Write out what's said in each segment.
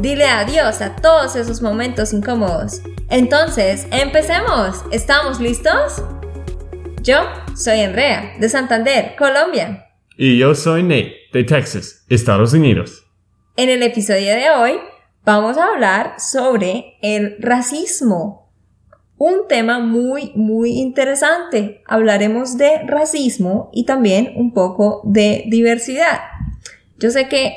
Dile adiós a todos esos momentos incómodos. Entonces, empecemos. ¿Estamos listos? Yo soy Andrea, de Santander, Colombia. Y yo soy Nate, de Texas, Estados Unidos. En el episodio de hoy vamos a hablar sobre el racismo. Un tema muy, muy interesante. Hablaremos de racismo y también un poco de diversidad. Yo sé que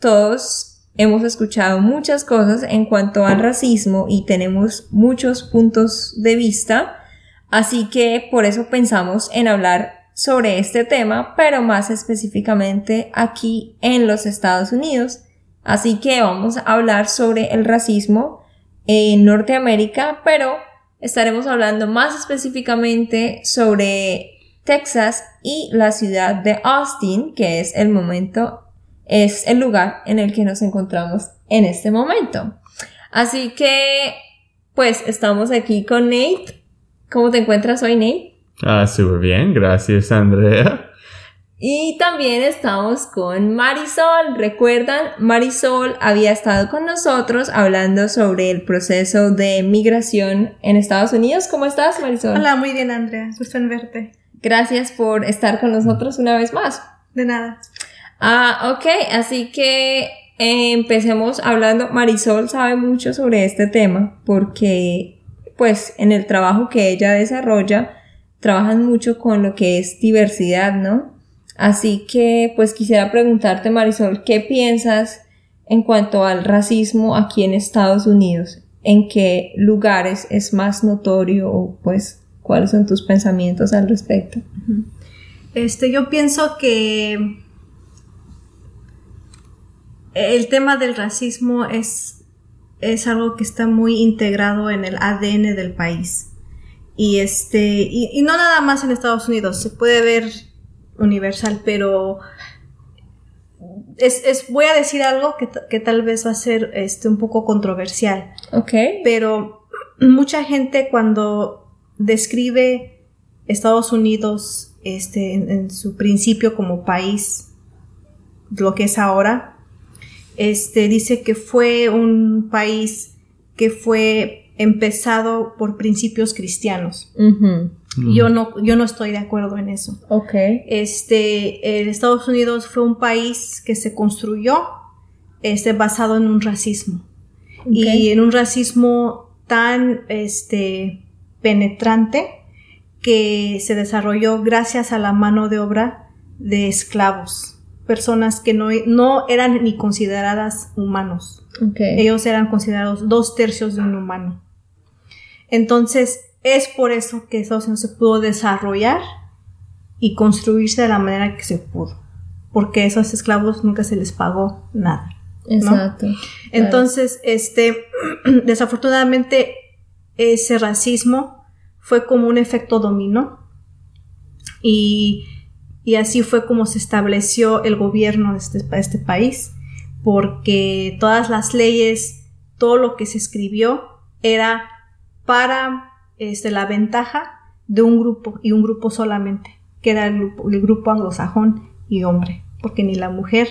todos hemos escuchado muchas cosas en cuanto al racismo y tenemos muchos puntos de vista, así que por eso pensamos en hablar sobre este tema, pero más específicamente aquí en los Estados Unidos. Así que vamos a hablar sobre el racismo en Norteamérica, pero estaremos hablando más específicamente sobre Texas y la ciudad de Austin, que es el momento es el lugar en el que nos encontramos en este momento. Así que, pues, estamos aquí con Nate. ¿Cómo te encuentras hoy, Nate? Ah, súper bien, gracias, Andrea. Y también estamos con Marisol. Recuerdan, Marisol había estado con nosotros hablando sobre el proceso de migración en Estados Unidos. ¿Cómo estás, Marisol? Hola, muy bien, Andrea. Gusto en verte. Gracias por estar con nosotros una vez más. De nada. Ah, ok, así que eh, empecemos hablando. Marisol sabe mucho sobre este tema porque, pues, en el trabajo que ella desarrolla, trabajan mucho con lo que es diversidad, ¿no? Así que, pues, quisiera preguntarte, Marisol, ¿qué piensas en cuanto al racismo aquí en Estados Unidos? ¿En qué lugares es más notorio o, pues, cuáles son tus pensamientos al respecto? Este, yo pienso que el tema del racismo es, es algo que está muy integrado en el ADN del país. Y este, y, no nada más en Estados Unidos, se puede ver universal, pero es, es voy a decir algo que, que, tal vez va a ser este, un poco controversial. Ok. Pero mucha gente cuando describe Estados Unidos este, en su principio como país, lo que es ahora, este, dice que fue un país que fue empezado por principios cristianos. Yo no, yo no estoy de acuerdo en eso. Okay. Este, Estados Unidos fue un país que se construyó, este, basado en un racismo. Y en un racismo tan, este, penetrante que se desarrolló gracias a la mano de obra de esclavos personas que no, no eran ni consideradas humanos. Ellos eran considerados dos tercios de un humano. Entonces, es por eso que Estados Unidos se pudo desarrollar y construirse de la manera que se pudo. Porque a esos esclavos nunca se les pagó nada. Exacto. Entonces, este, desafortunadamente, ese racismo fue como un efecto dominó. Y y así fue como se estableció el gobierno de este, este país, porque todas las leyes, todo lo que se escribió era para este, la ventaja de un grupo y un grupo solamente, que era el grupo, el grupo anglosajón y hombre, porque ni la mujer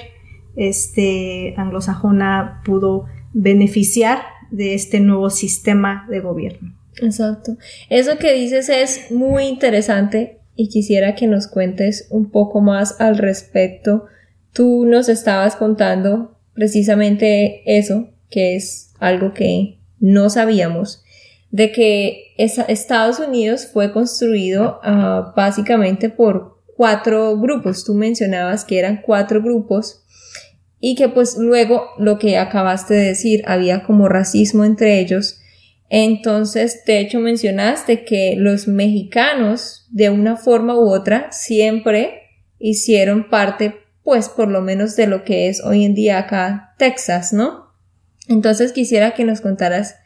este, anglosajona pudo beneficiar de este nuevo sistema de gobierno. Exacto. Eso que dices es muy interesante y quisiera que nos cuentes un poco más al respecto. Tú nos estabas contando precisamente eso, que es algo que no sabíamos, de que Estados Unidos fue construido ah, básicamente por cuatro grupos. Tú mencionabas que eran cuatro grupos y que pues luego lo que acabaste de decir, había como racismo entre ellos entonces, de hecho, mencionaste que los mexicanos, de una forma u otra, siempre hicieron parte, pues, por lo menos de lo que es hoy en día acá Texas, ¿no? Entonces, quisiera que nos contaras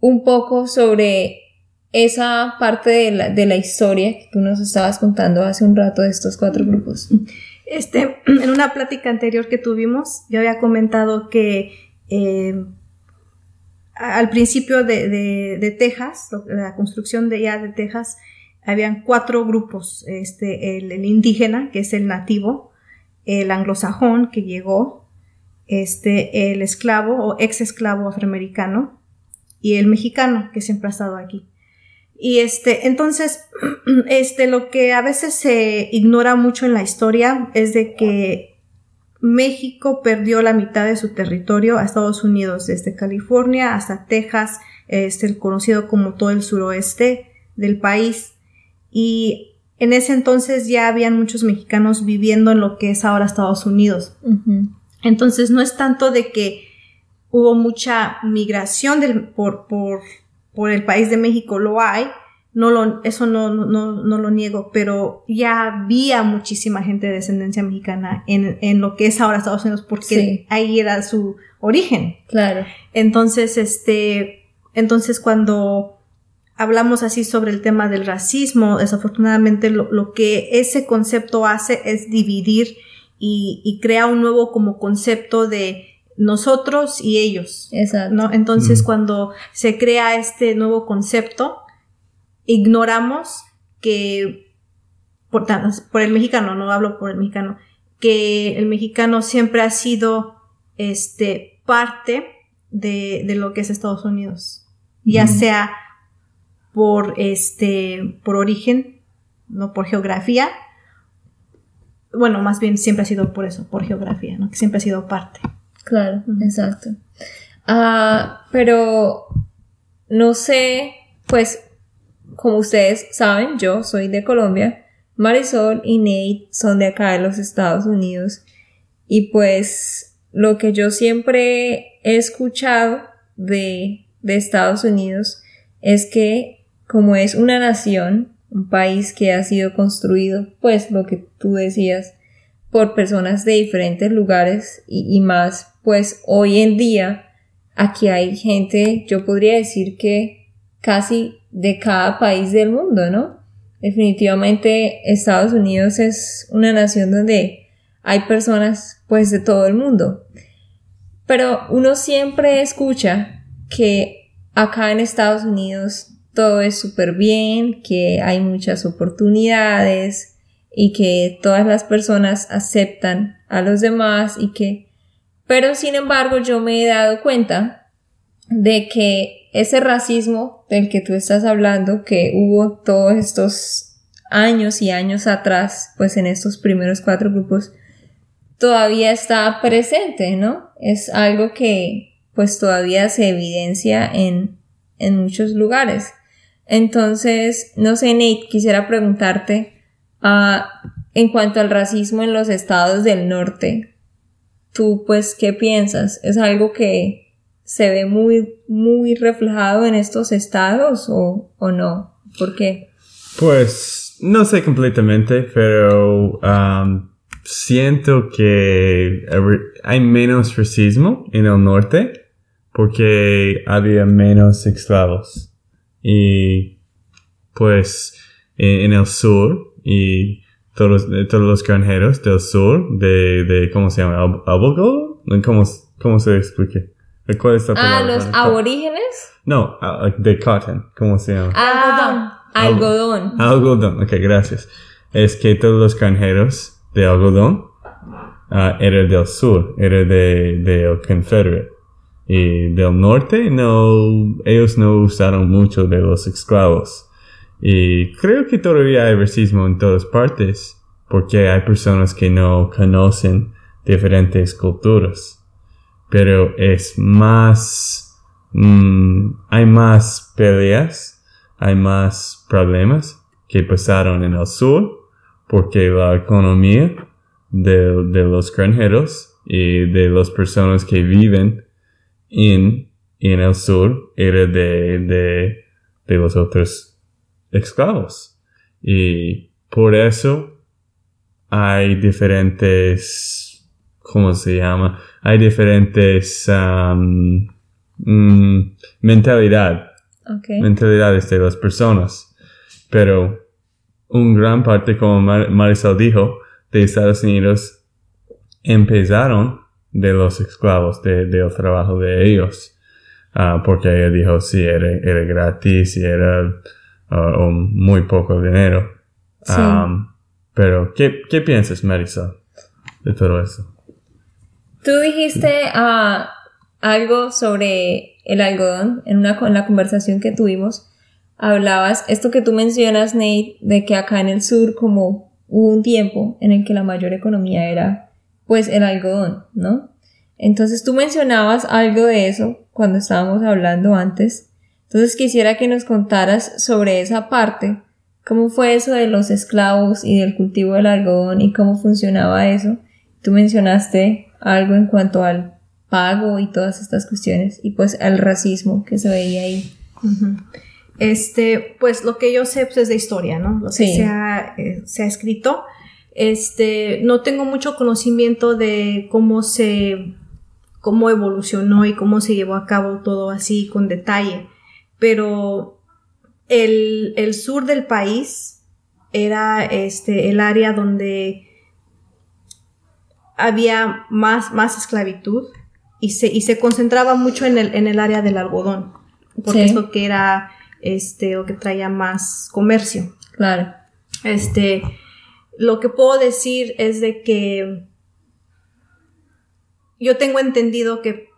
un poco sobre esa parte de la, de la historia que tú nos estabas contando hace un rato de estos cuatro grupos. Este, en una plática anterior que tuvimos, yo había comentado que eh, al principio de, Texas, la construcción de ya de Texas, habían cuatro grupos, este, el, indígena, que es el nativo, el anglosajón, que llegó, este, el esclavo o ex esclavo afroamericano, y el mexicano, que siempre ha estado aquí. Y este, entonces, este, lo que a veces se ignora mucho en la historia es de que México perdió la mitad de su territorio a Estados Unidos, desde California hasta Texas, este, conocido como todo el suroeste del país. Y en ese entonces ya habían muchos mexicanos viviendo en lo que es ahora Estados Unidos. Entonces no es tanto de que hubo mucha migración del, por, por por el país de México lo hay, no lo, eso no, no, no lo niego, pero ya había muchísima gente de descendencia mexicana en, en lo que es ahora Estados Unidos, porque ahí era su origen. Claro. Entonces, este, entonces cuando hablamos así sobre el tema del racismo, desafortunadamente lo, lo que ese concepto hace es dividir y, y crea un nuevo como concepto de nosotros y ellos. Exacto. ¿no? Entonces, cuando se crea este nuevo concepto, ignoramos que, por, por el mexicano, no hablo por el mexicano, que el mexicano siempre ha sido este, parte de, de lo que es Estados Unidos. Ya sea por este, por origen, no por geografía. Bueno, más bien siempre ha sido por eso, por geografía, ¿no? Que siempre ha sido parte. Claro, exacto. Ah, pero no sé, pues como ustedes saben, yo soy de Colombia, Marisol y Nate son de acá de los Estados Unidos. Y pues lo que yo siempre he escuchado de, de Estados Unidos es que como es una nación, un país que ha sido construido, pues lo que tú decías, por personas de diferentes lugares y, más, pues hoy en día aquí hay gente, yo podría decir que casi de cada país del mundo, ¿no? Definitivamente Estados Unidos es una nación donde hay personas pues de todo el mundo. Pero uno siempre escucha que acá en Estados Unidos todo es súper bien, que hay muchas oportunidades, y que todas las personas aceptan a los demás y que pero sin embargo yo me he dado cuenta de que ese racismo del que tú estás hablando que hubo todos estos años y años atrás pues en estos primeros cuatro grupos todavía está presente no es algo que pues todavía se evidencia en en muchos lugares entonces no sé Nate quisiera preguntarte Ah, en cuanto al racismo en los estados del norte, tú pues, ¿qué piensas? ¿Es algo que se ve muy, muy reflejado en estos estados o, o no? ¿Por qué? Pues, no sé completamente, pero um, siento que hay menos racismo en el norte porque había menos esclavos. Y pues en el sur y todos, todos los granjeros del sur de, de ¿cómo se llama? ¿Algodón? ¿Cómo, cómo se explica? ¿Cuál es la Ah, los aborígenes? No, uh, de cotton, ¿cómo se llama? Ah, algodón. Algodón. Algodón, ok, gracias. Es que todos los granjeros de algodón uh, eran del sur, eran de, de Confederate. Y del norte, no, ellos no usaron mucho de los esclavos. Y creo que todavía hay racismo en todas partes, porque hay personas que no conocen diferentes culturas. Pero es más, mm, hay más peleas, hay más problemas que pasaron en el sur, porque la economía de, de los granjeros y de las personas que viven en, en el sur era de, de, de los otros esclavos. Y por eso hay diferentes, ¿cómo se llama? Hay diferentes um, mm, mentalidad Okay. mentalidades de las personas. Pero un gran parte, como Mar- Marisol dijo, de Estados Unidos empezaron de los esclavos, de, del trabajo de ellos. Ah, porque ella dijo si era, era gratis, si era ah, muy poco dinero. Sí. Am, pero, ¿qué, ¿qué piensas, Marisol, de todo eso? Tú dijiste ah, algo sobre el algodón en, una, en la conversación que tuvimos. Hablabas, esto que tú mencionas, Nate, de que acá en el sur como hubo un tiempo en el que la mayor economía era pues el algodón, ¿no? Entonces tú mencionabas algo de eso cuando estábamos hablando antes. Entonces quisiera que nos contaras sobre esa parte, cómo fue eso de los esclavos y del cultivo del algodón y cómo funcionaba eso. Tú mencionaste algo en cuanto al pago y todas estas cuestiones y pues al racismo que se veía ahí. Este, pues lo que yo sé pues, es de historia, ¿no? Lo que Sí. se ha, eh, se ha escrito. Este, no tengo mucho conocimiento de cómo se, cómo evolucionó y cómo se llevó a cabo todo así con detalle, pero el, el sur del país era este, el área donde había más, más esclavitud y se, y se concentraba mucho en el, en el área del algodón, porque Sí. es lo que era este, lo que traía más comercio. Claro. Este, lo que puedo decir es de que yo tengo entendido que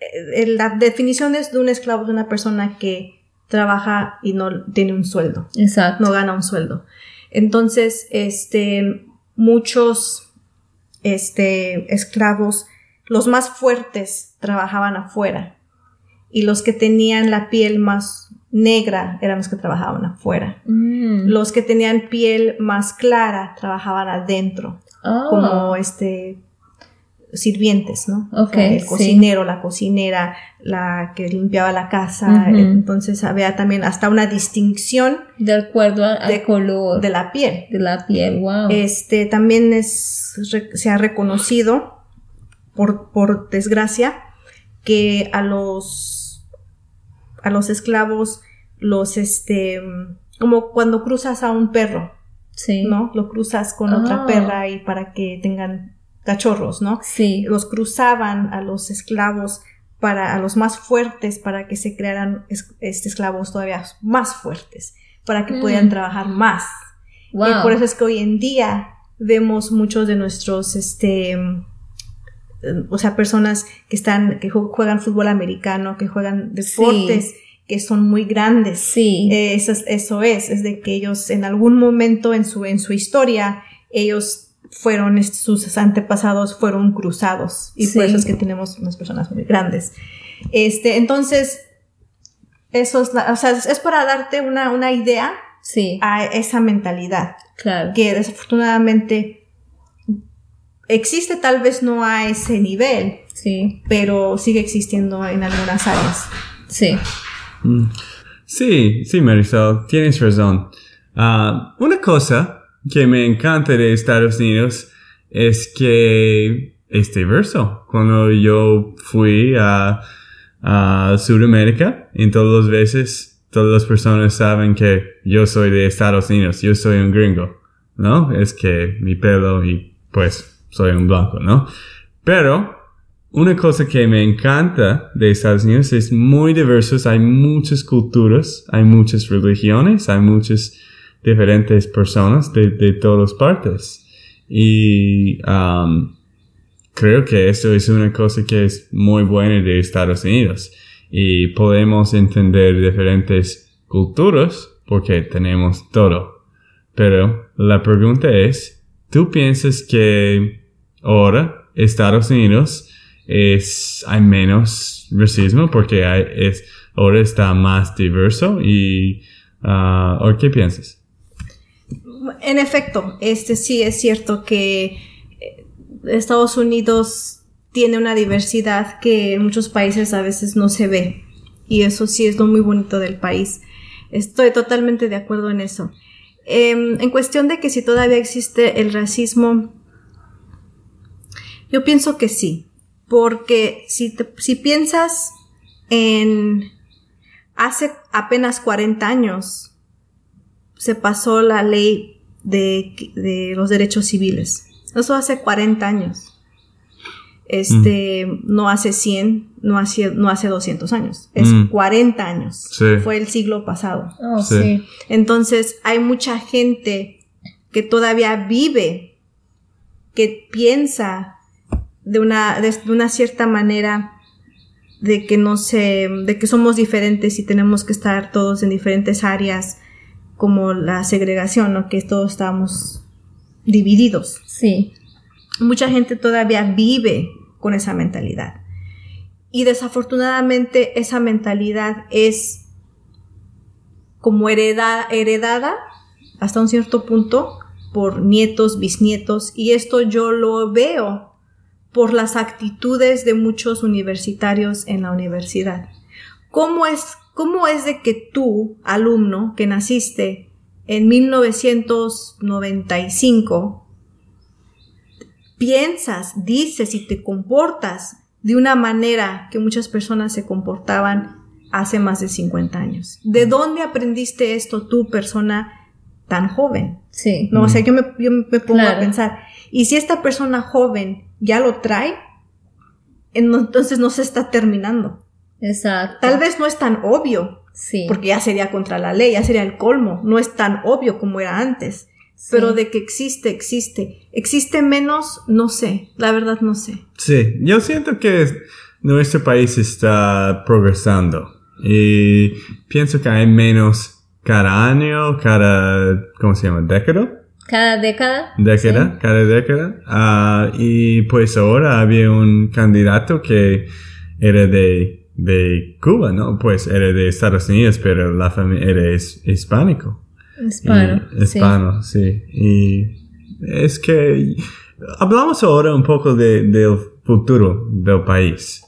eh, la definición es de un esclavo es una persona que trabaja y no tiene un sueldo Exacto. no gana un sueldo. Entonces, este, muchos, este, esclavos, los más fuertes trabajaban afuera y los que tenían la piel más negra eran los que trabajaban afuera. Mm. Los que tenían piel más clara trabajaban adentro, Ah. como este sirvientes, ¿no? O Ok, sea, el sí. cocinero, la cocinera, la que limpiaba la casa. Entonces había también hasta una distinción De acuerdo al, de- color de la piel. de la piel. Wow. Este también es se ha reconocido por, por desgracia que a los a los esclavos los este como cuando cruzas a un perro, sí. ¿no? Lo cruzas con Ah. otra perra y para que tengan cachorros, ¿no? Sí. Los cruzaban a los esclavos para a los más fuertes para que se crearan es- este esclavos todavía más fuertes, para que Mm. pudieran trabajar más. Wow. Y por eso es que hoy en día vemos muchos de nuestros, este, eh, o sea, personas que están, que ju- juegan fútbol americano, que juegan deportes, que son muy grandes. Sí. Eh, eso, es, eso es, es de que ellos en algún momento en su, en su historia, ellos fueron, sus antepasados fueron cruzados. Y por eso es que tenemos unas personas muy grandes. Este, entonces, eso es, la- o sea, es- es para darte una, una idea sí. a esa mentalidad claro. que desafortunadamente existe tal vez no a ese nivel, Sí. pero sigue existiendo en algunas áreas. Sí. Mm. Sí, sí, Marisol, tienes razón. Ah, una cosa que me encanta de Estados Unidos es que es diverso. Cuando yo fui a, a Sudamérica, en todas las veces, todas las personas saben que yo soy de Estados Unidos, yo soy un gringo, ¿no? Es que mi pelo y pues soy un blanco, ¿no? Pero una cosa que me encanta de Estados Unidos es muy diversos, hay muchas culturas, hay muchas religiones, hay muchas diferentes personas de, de todas partes. Y um, creo que eso es una cosa que es muy buena de Estados Unidos. Y podemos entender diferentes culturas porque tenemos todo. Pero la pregunta es, ¿tú piensas que ahora Estados Unidos es, hay menos racismo porque hay, es, ahora está más diverso y, ah, ¿o qué piensas? En efecto, este sí es cierto que eh, Estados Unidos tiene una diversidad que en muchos países a veces no se ve. Y eso sí es lo muy bonito del país. Estoy totalmente de acuerdo en eso. Em, en cuestión de que si todavía existe el racismo, yo pienso que sí. Porque si, te- si piensas en hace apenas 40 años se pasó la ley de, de los derechos civiles. Eso hace 40 años. Este, no hace 100, no hace, no hace 200 años. Es Mm. 40 años. Sí. Fue el siglo pasado. Oh, Sí. sí. Entonces, hay mucha gente que todavía vive, que piensa de una, de, de una cierta manera de que no sé, de que somos diferentes y tenemos que estar todos en diferentes áreas, como la segregación, ¿no? Que todos estamos divididos. Sí. Mucha gente todavía vive con esa mentalidad. Y desafortunadamente esa mentalidad es como hereda- heredada hasta un cierto punto por nietos, bisnietos, y esto yo lo veo por las actitudes de muchos universitarios en la universidad. ¿Cómo es, cómo es de que tú, alumno, que naciste en 1995, piensas, dices y te comportas de una manera que muchas personas se comportaban hace más de 50 años. ¿De dónde aprendiste esto tú, persona tan joven? Sí. No, o sea, yo me, yo me pongo Claro. a pensar, y si esta persona joven ya lo trae, en- entonces no se está terminando. Exacto. Tal vez no es tan obvio, Sí. porque ya sería contra la ley, ya sería el colmo, no es tan obvio como era antes. Sí. Pero de que existe, existe. ¿Existe menos? No sé. La verdad no sé. Sí, yo siento que nuestro país está progresando y pienso que hay menos cada año, cada, ¿cómo se llama? ¿Década? Cada década. Década, cada década. Ah, y pues ahora había un candidato que era de, de Cuba, ¿no? Pues era de Estados Unidos, pero la familia era his- hispánico. Hispano. Y- hispano, sí. Y es que hablamos ahora un poco de- del futuro del país.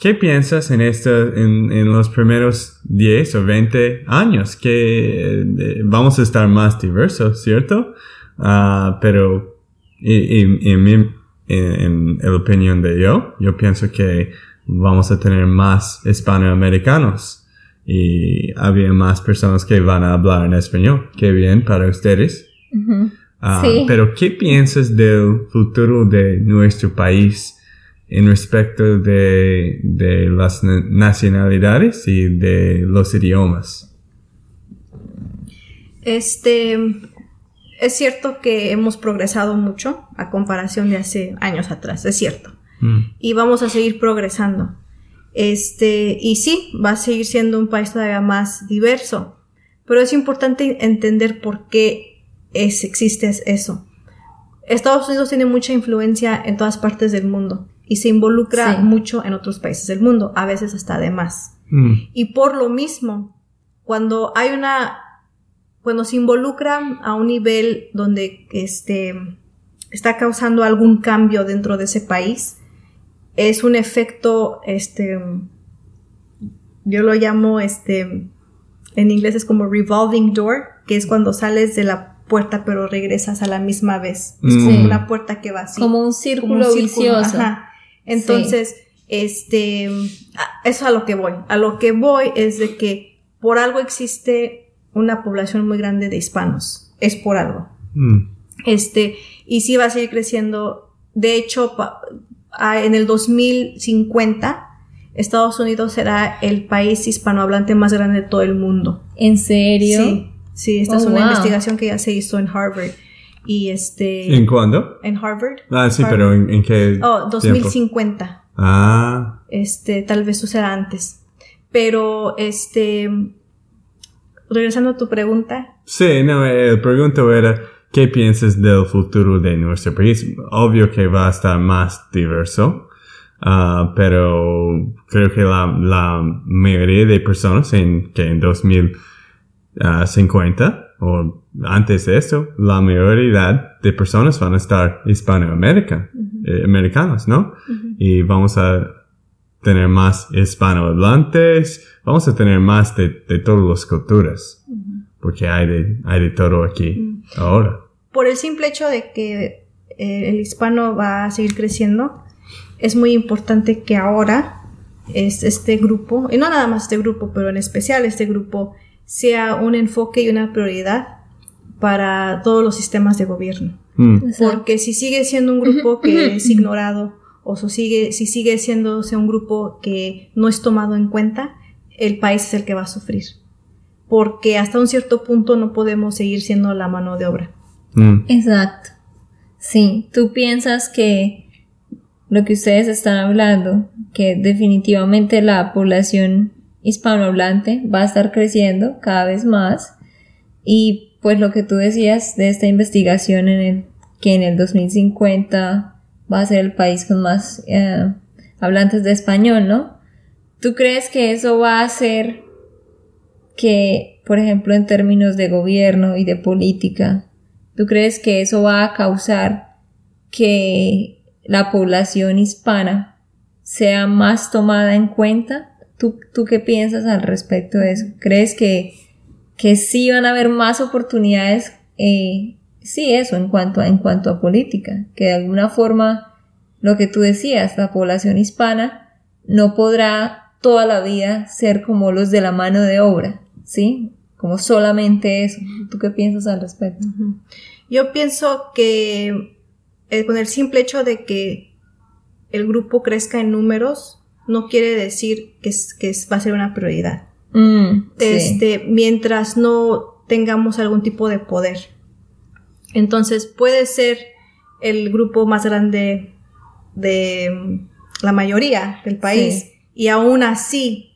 ¿Qué piensas en esto, en, en los primeros 10 o 20 años? Que eh, vamos a estar más diversos, ¿cierto? Ah, pero, y, y- y en, mi, en, en la opinión de yo, yo pienso que vamos a tener más hispanoamericanos y había más personas que van a hablar en español. Qué bien para ustedes. Ah, Sí. Pero ¿qué piensas del futuro de nuestro país en respecto de, de las na- nacionalidades y de los idiomas? Este, es cierto que hemos progresado mucho a comparación de hace años atrás, es cierto. Mm, Y vamos a seguir progresando. Este, y sí, va a seguir siendo un país todavía más diverso. Pero es importante entender por qué es, existe eso. Estados Unidos tiene mucha influencia en todas partes del mundo y se involucra Sí. mucho en otros países del mundo, a veces hasta de más. mm, Y por lo mismo, cuando hay una, cuando se involucran a un nivel donde este, está causando algún cambio dentro de ese país, es un efecto, este, yo lo llamo, este, en inglés es como revolving door, que es cuando sales de la puerta pero regresas a la misma vez. Es como Mm. una puerta que va así Como un como círculo, un círculo, vicioso. ajá. Entonces, este, eso es a lo que voy. A lo que voy es de que por algo existe una población muy grande de hispanos. Es por algo. mm, Este, y sí va a seguir creciendo. De hecho, en el 2050, Estados Unidos será el país hispanohablante más grande de todo el mundo. ¿En serio? Sí, sí, esta Oh, es una wow. investigación que ya se hizo en Harvard. Y este, ¿En cuándo? en Harvard. Ah, sí, Harvard. pero ¿en, en qué Oh, tiempo? 2050. Ah, Este, tal vez suceda antes. Pero, este, regresando a tu pregunta, sí, no, el pregunto era, ¿qué piensas del futuro de nuestro país? Obvio que va a estar más diverso, ah, pero creo que la, la mayoría de personas en, que en 2050 o antes de eso, la mayoría de personas van a estar hispanoamericanos, americanos, ¿no? Y vamos a tener más hispanohablantes, vamos a tener más de, de todas las culturas, porque hay de, hay de todo aquí ahora. Por el simple hecho de que eh, el hispano va a seguir creciendo, es muy importante que ahora es este grupo, y no nada más este grupo, pero en especial este grupo, sea un enfoque y una prioridad para todos los sistemas de gobierno. Mm. Porque si sigue siendo un grupo que es ignorado o si sigue, si sigue siendo un grupo que no es tomado en cuenta, el país es el que va a sufrir. Porque hasta un cierto punto no podemos seguir siendo la mano de obra. Mm. Exacto. Sí, tú piensas que lo que ustedes están hablando, que definitivamente la población hispanohablante va a estar creciendo cada vez más y pues lo que tú decías de esta investigación en el que en el 2050 va a ser el país con más eh, hablantes de español, ¿no? ¿Tú crees que eso va a hacer que, por ejemplo, en términos de gobierno y de política, ¿tú crees que eso va a causar que la población hispana sea más tomada en cuenta? ¿Tú, tú qué piensas al respecto de eso? ¿Crees que, que sí van a haber más oportunidades? Eh, sí, eso en cuanto, a, en cuanto a política, que de alguna forma lo que tú decías, la población hispana no podrá toda la vida ser como los de la mano de obra, ¿sí? Como solamente eso. ¿Tú qué piensas al respecto? Yo pienso que con el simple hecho de que el grupo crezca en números, no quiere decir que, es- que es- va a ser una prioridad. Mm, sí. Este, mientras no tengamos algún tipo de poder. Entonces puede ser el grupo más grande de mm, la mayoría del país Sí. y aún así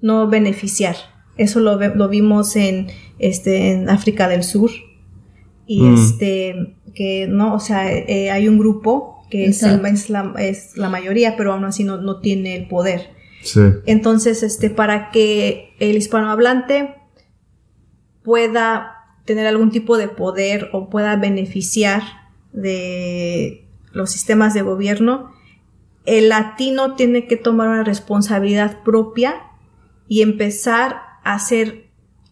no beneficiar. Eso lo, ve- lo vimos en, este, en África del Sur y Mm. este que no, o sea, eh, hay un grupo que es, el- Exacto. es la, es la mayoría, pero aún así no, no tiene el poder. Sí. Entonces, este, para que el hispanohablante pueda tener algún tipo de poder o pueda beneficiar de los sistemas de gobierno, el latino tiene que tomar una responsabilidad propia y empezar a ser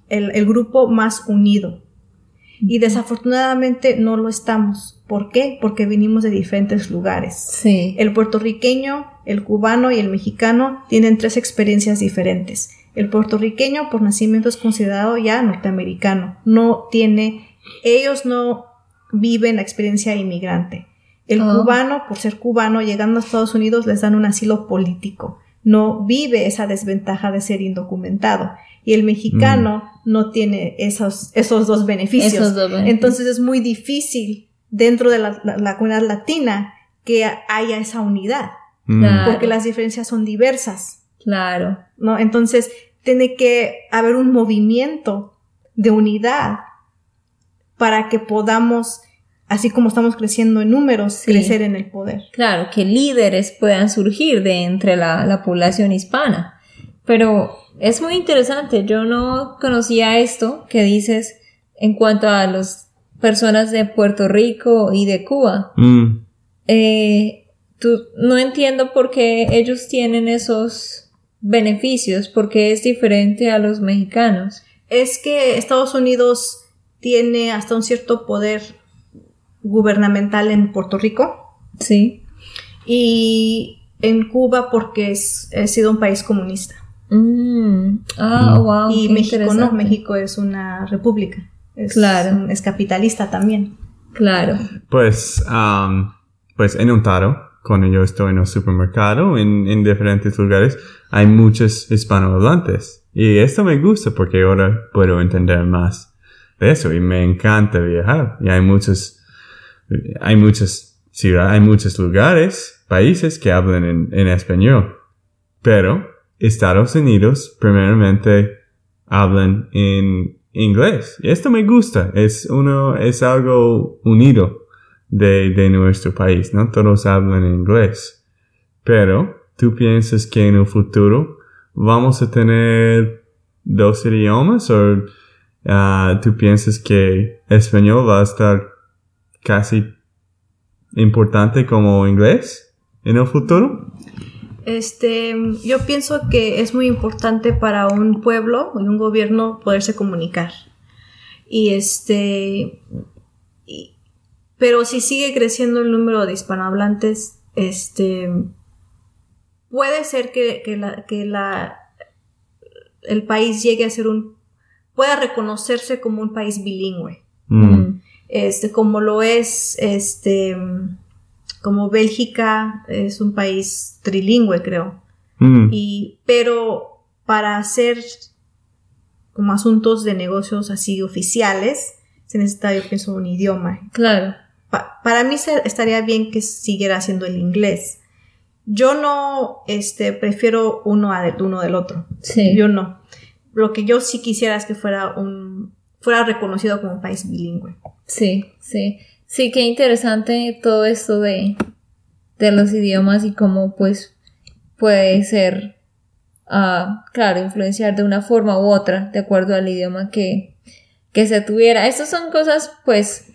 el, el grupo más unido. Y desafortunadamente no lo estamos. ¿Por qué? Porque vinimos de diferentes lugares. Sí. El puertorriqueño, el cubano y el mexicano tienen tres experiencias diferentes. El puertorriqueño por nacimiento es considerado ya norteamericano. No tiene, ellos no viven la experiencia inmigrante. El Oh. cubano, por ser cubano, llegando a Estados Unidos les dan un asilo político. No vive esa desventaja de ser indocumentado. Y el mexicano no tiene esos, esos dos beneficios. Esos dos beneficios. Entonces es muy difícil dentro de la, la- la comunidad latina que haya esa unidad, Mm. Claro. porque las diferencias son diversas, Claro. ¿no? Entonces tiene que haber un movimiento de unidad para que podamos, así como estamos creciendo en números, Sí. crecer en el poder. Claro, que líderes puedan surgir de entre la, la población hispana. Pero es muy interesante, yo no conocía esto que dices en cuanto a las personas de Puerto Rico y de Cuba. Mm. Eh, tú, no entiendo por qué ellos tienen esos beneficios, porque es diferente a los mexicanos. Es que Estados Unidos tiene hasta un cierto poder gubernamental en Puerto Rico Sí. y en Cuba porque es, ha sido un país comunista. Mm. Ah, Mm. wow. y qué México no. México es una república. Es, Claro. Es capitalista también. Claro. Pues, um, pues he notado cuando yo estoy en el supermercado en, en diferentes lugares hay muchos hispanohablantes y esto me gusta porque ahora puedo entender más de eso y me encanta viajar y hay muchos hay muchas ciudades hay muchos lugares países que hablan en, en español pero Estados Unidos primeramente hablan en inglés. Y esto me gusta. Es uno, es algo unido de, de nuestro país, ¿no? Todos hablan inglés. Pero, ¿tú piensas que en el futuro vamos a tener dos idiomas o ah, tú piensas que español va a estar casi importante como inglés en el futuro? Este, yo pienso que es muy importante para un pueblo y un gobierno poderse comunicar. Y este, y- pero si sigue creciendo el número de hispanohablantes, este, puede ser que, que, la, que la, el país llegue a ser un, pueda reconocerse como un país bilingüe. Mm. Este, como lo es, este, como Bélgica es un país trilingüe, creo. Mm. Y, pero para hacer como asuntos de negocios así oficiales, se necesita, yo pienso, un idioma. Claro. Pa- para mí se- estaría bien que siguiera haciendo el inglés. Yo no, este, prefiero uno a de- uno del otro. Sí. Yo no. Lo que yo sí quisiera es que fuera un, fuera reconocido como un país bilingüe. Sí, sí. Sí, qué interesante todo esto de, de los idiomas y cómo pues puede ser, ah, claro, influenciar de una forma u otra de acuerdo al idioma que, que se tuviera. Estas son cosas pues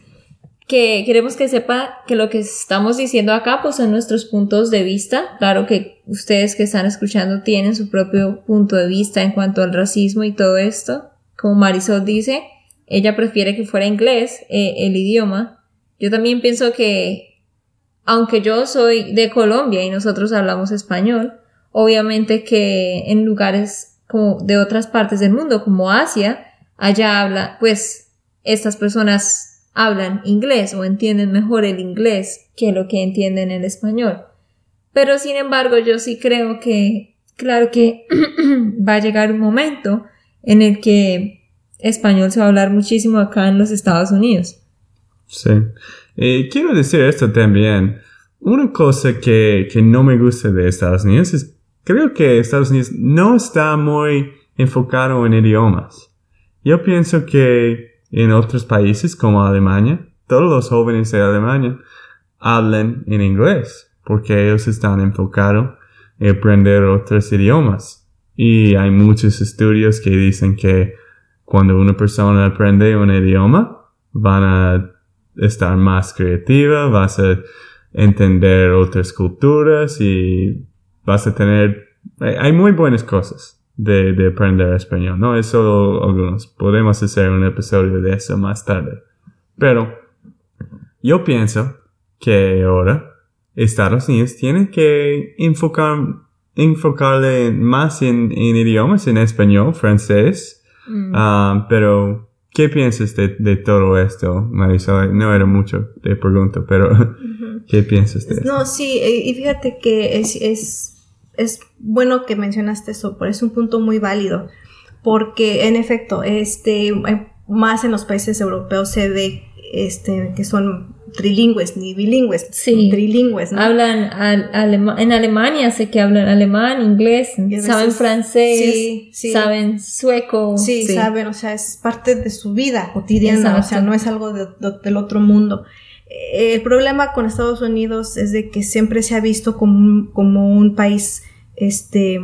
que queremos que sepa que lo que estamos diciendo acá pues son nuestros puntos de vista. Claro que ustedes que están escuchando tienen su propio punto de vista en cuanto al racismo y todo esto. Como Marisol dice, ella prefiere que fuera inglés eh, el idioma. Yo también pienso que, aunque yo soy de Colombia y nosotros hablamos español, obviamente que en lugares como de otras partes del mundo, como Asia, allá habla, pues estas personas hablan inglés o entienden mejor el inglés que lo que entienden el español. Pero sin embargo, yo sí creo que, claro que va a llegar un momento en el que español se va a hablar muchísimo acá en los Estados Unidos. Sí. Eh, quiero decir esto también. Una cosa que, que no me gusta de Estados Unidos es, creo que Estados Unidos no está muy enfocado en idiomas. Yo pienso que en otros países como Alemania, todos los jóvenes de Alemania hablan en inglés porque ellos están enfocados en aprender otros idiomas. Y hay muchos estudios que dicen que cuando una persona aprende un idioma, van a estar más creativa, vas a entender otras culturas y vas a tener... Hay muy buenas cosas de, de aprender español, ¿no? Es solo algunos. Podemos hacer un episodio de eso más tarde. Pero yo pienso que ahora Estados Unidos tiene que enfocar, enfocarle más en, en idiomas, en español, francés, Mm. Ah, pero, ¿qué piensas de, de todo esto, Marisol? No era mucho de pregunta, pero ¿qué piensas de esto? No, sí, y fíjate que es, es, es bueno que mencionaste eso, pero es un punto muy válido, porque en efecto, este, eh, más en los países europeos se ve este, que son trilingües, ni bilingües, Sí. trilingües, ¿no? Hablan al- alema- en Alemania sé que hablan alemán, inglés, veces- saben francés, Sí, sí. saben sueco. Sí, saben, o sea, es parte de su vida cotidiana, o sea, no es algo de- de- del otro mundo. El problema con Estados Unidos es de que siempre se ha visto como un, como un país este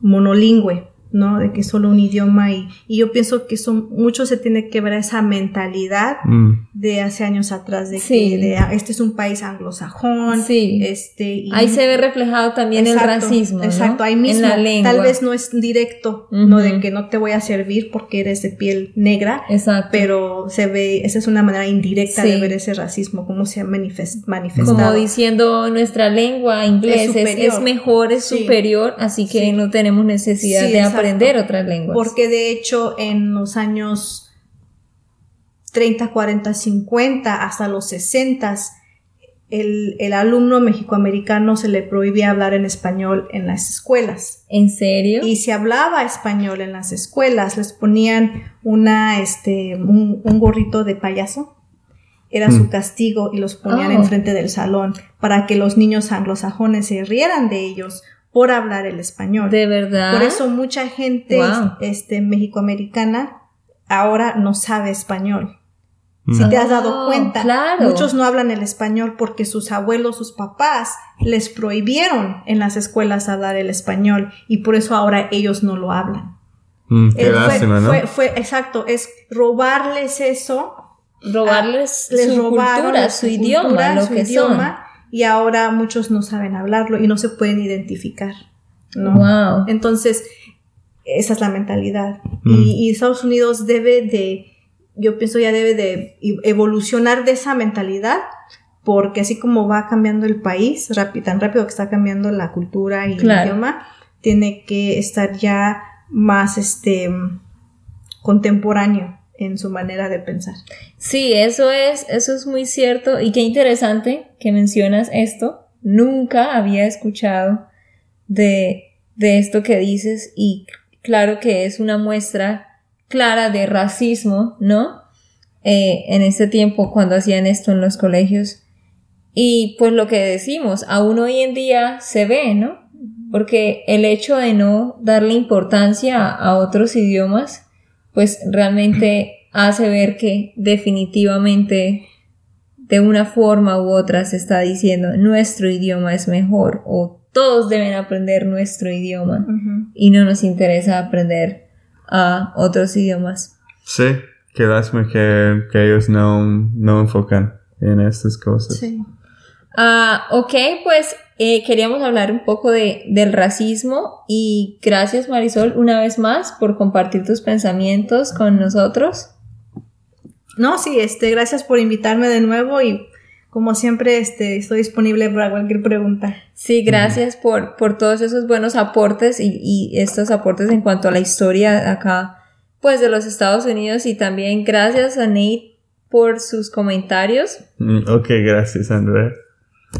monolingüe, ¿no? De que solo un idioma y, y yo pienso que eso mucho se tiene que ver a esa mentalidad Mm, de hace años atrás de Sí. que de, ah, este es un país anglosajón, Sí. este y- Ahí se ve reflejado también Exacto, el racismo. ¿no? Exacto, ahí mismo. En la lengua. Tal vez no es directo, no de que no te voy a servir porque eres de piel negra, Exacto. pero se ve, esa es una manera indirecta Sí. de ver ese racismo, cómo se ha manifest- manifestado. Como diciendo nuestra lengua inglés es, mejor, es Sí. superior, así que Sí. no tenemos necesidad Sí, de. Aprender otras lenguas. Porque de hecho en los años 30, 40, 50 hasta los 60 el, el alumno mexicoamericano se le prohibía hablar en español en las escuelas. ¿En serio? Y si hablaba español en las escuelas, les ponían una, este, un, un gorrito de payaso. Era Mm. su castigo y los ponían Oh. enfrente del salón para que los niños anglosajones se rieran de ellos por hablar el español. ¿De verdad? Por eso mucha gente Wow. este, mexicoamericana ahora no sabe español. mm. Si te has dado Oh, cuenta, claro. muchos no hablan el español porque sus abuelos, sus papás les prohibieron en las escuelas hablar el español y por eso ahora ellos no lo hablan. Mm, qué Eh, fue- fue, fue- exacto, es robarles eso, robarles les su robaron cultura, su, idioma, cultura, lo su que idioma, y ahora muchos no saben hablarlo y no se pueden identificar. Wow. Entonces, esa es la mentalidad. Mm. Y, y Estados Unidos debe de, yo pienso ya debe de evolucionar de esa mentalidad porque así como va cambiando el país, tan rápido que está cambiando la cultura y el idioma, tiene que estar ya más este contemporáneo en su manera de pensar. Sí, eso es, eso es muy cierto y qué interesante que mencionas esto. Nunca había escuchado de, de esto que dices y claro que es una muestra clara de racismo, ¿no? Eh, en este tiempo cuando hacían esto en los colegios. Y pues lo que decimos, aún hoy en día se ve, ¿no? Porque el hecho de no darle importancia a otros idiomas, pues realmente hace ver que definitivamente de una forma u otra se está diciendo nuestro idioma es mejor o todos deben aprender nuestro idioma y no nos interesa aprender a otros idiomas. Sí, qué lástima que, que ellos no, no enfocan en estas cosas. Sí. Ah, ok, pues eh, queríamos hablar un poco de, del racismo y gracias Marisol una vez más por compartir tus pensamientos con nosotros. No, sí, este, gracias por invitarme de nuevo y como siempre este, estoy disponible para cualquier pregunta. Sí, gracias por, por todos esos buenos aportes y, y estos aportes en cuanto a la historia acá, pues de los Estados Unidos y también gracias a Nate por sus comentarios. Mm, ok, gracias Andrea.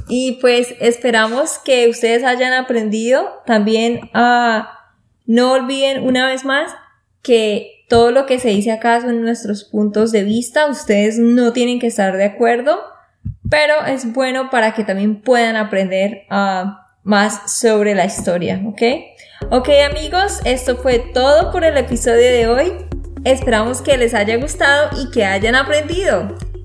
Y pues esperamos que ustedes hayan aprendido. También ah, no olviden una vez más que todo lo que se dice acá son nuestros puntos de vista. Ustedes no tienen que estar de acuerdo, pero es bueno para que también puedan aprender ah, más sobre la historia, ¿ok? Ok amigos, esto fue todo por el episodio de hoy. Esperamos que les haya gustado y que hayan aprendido.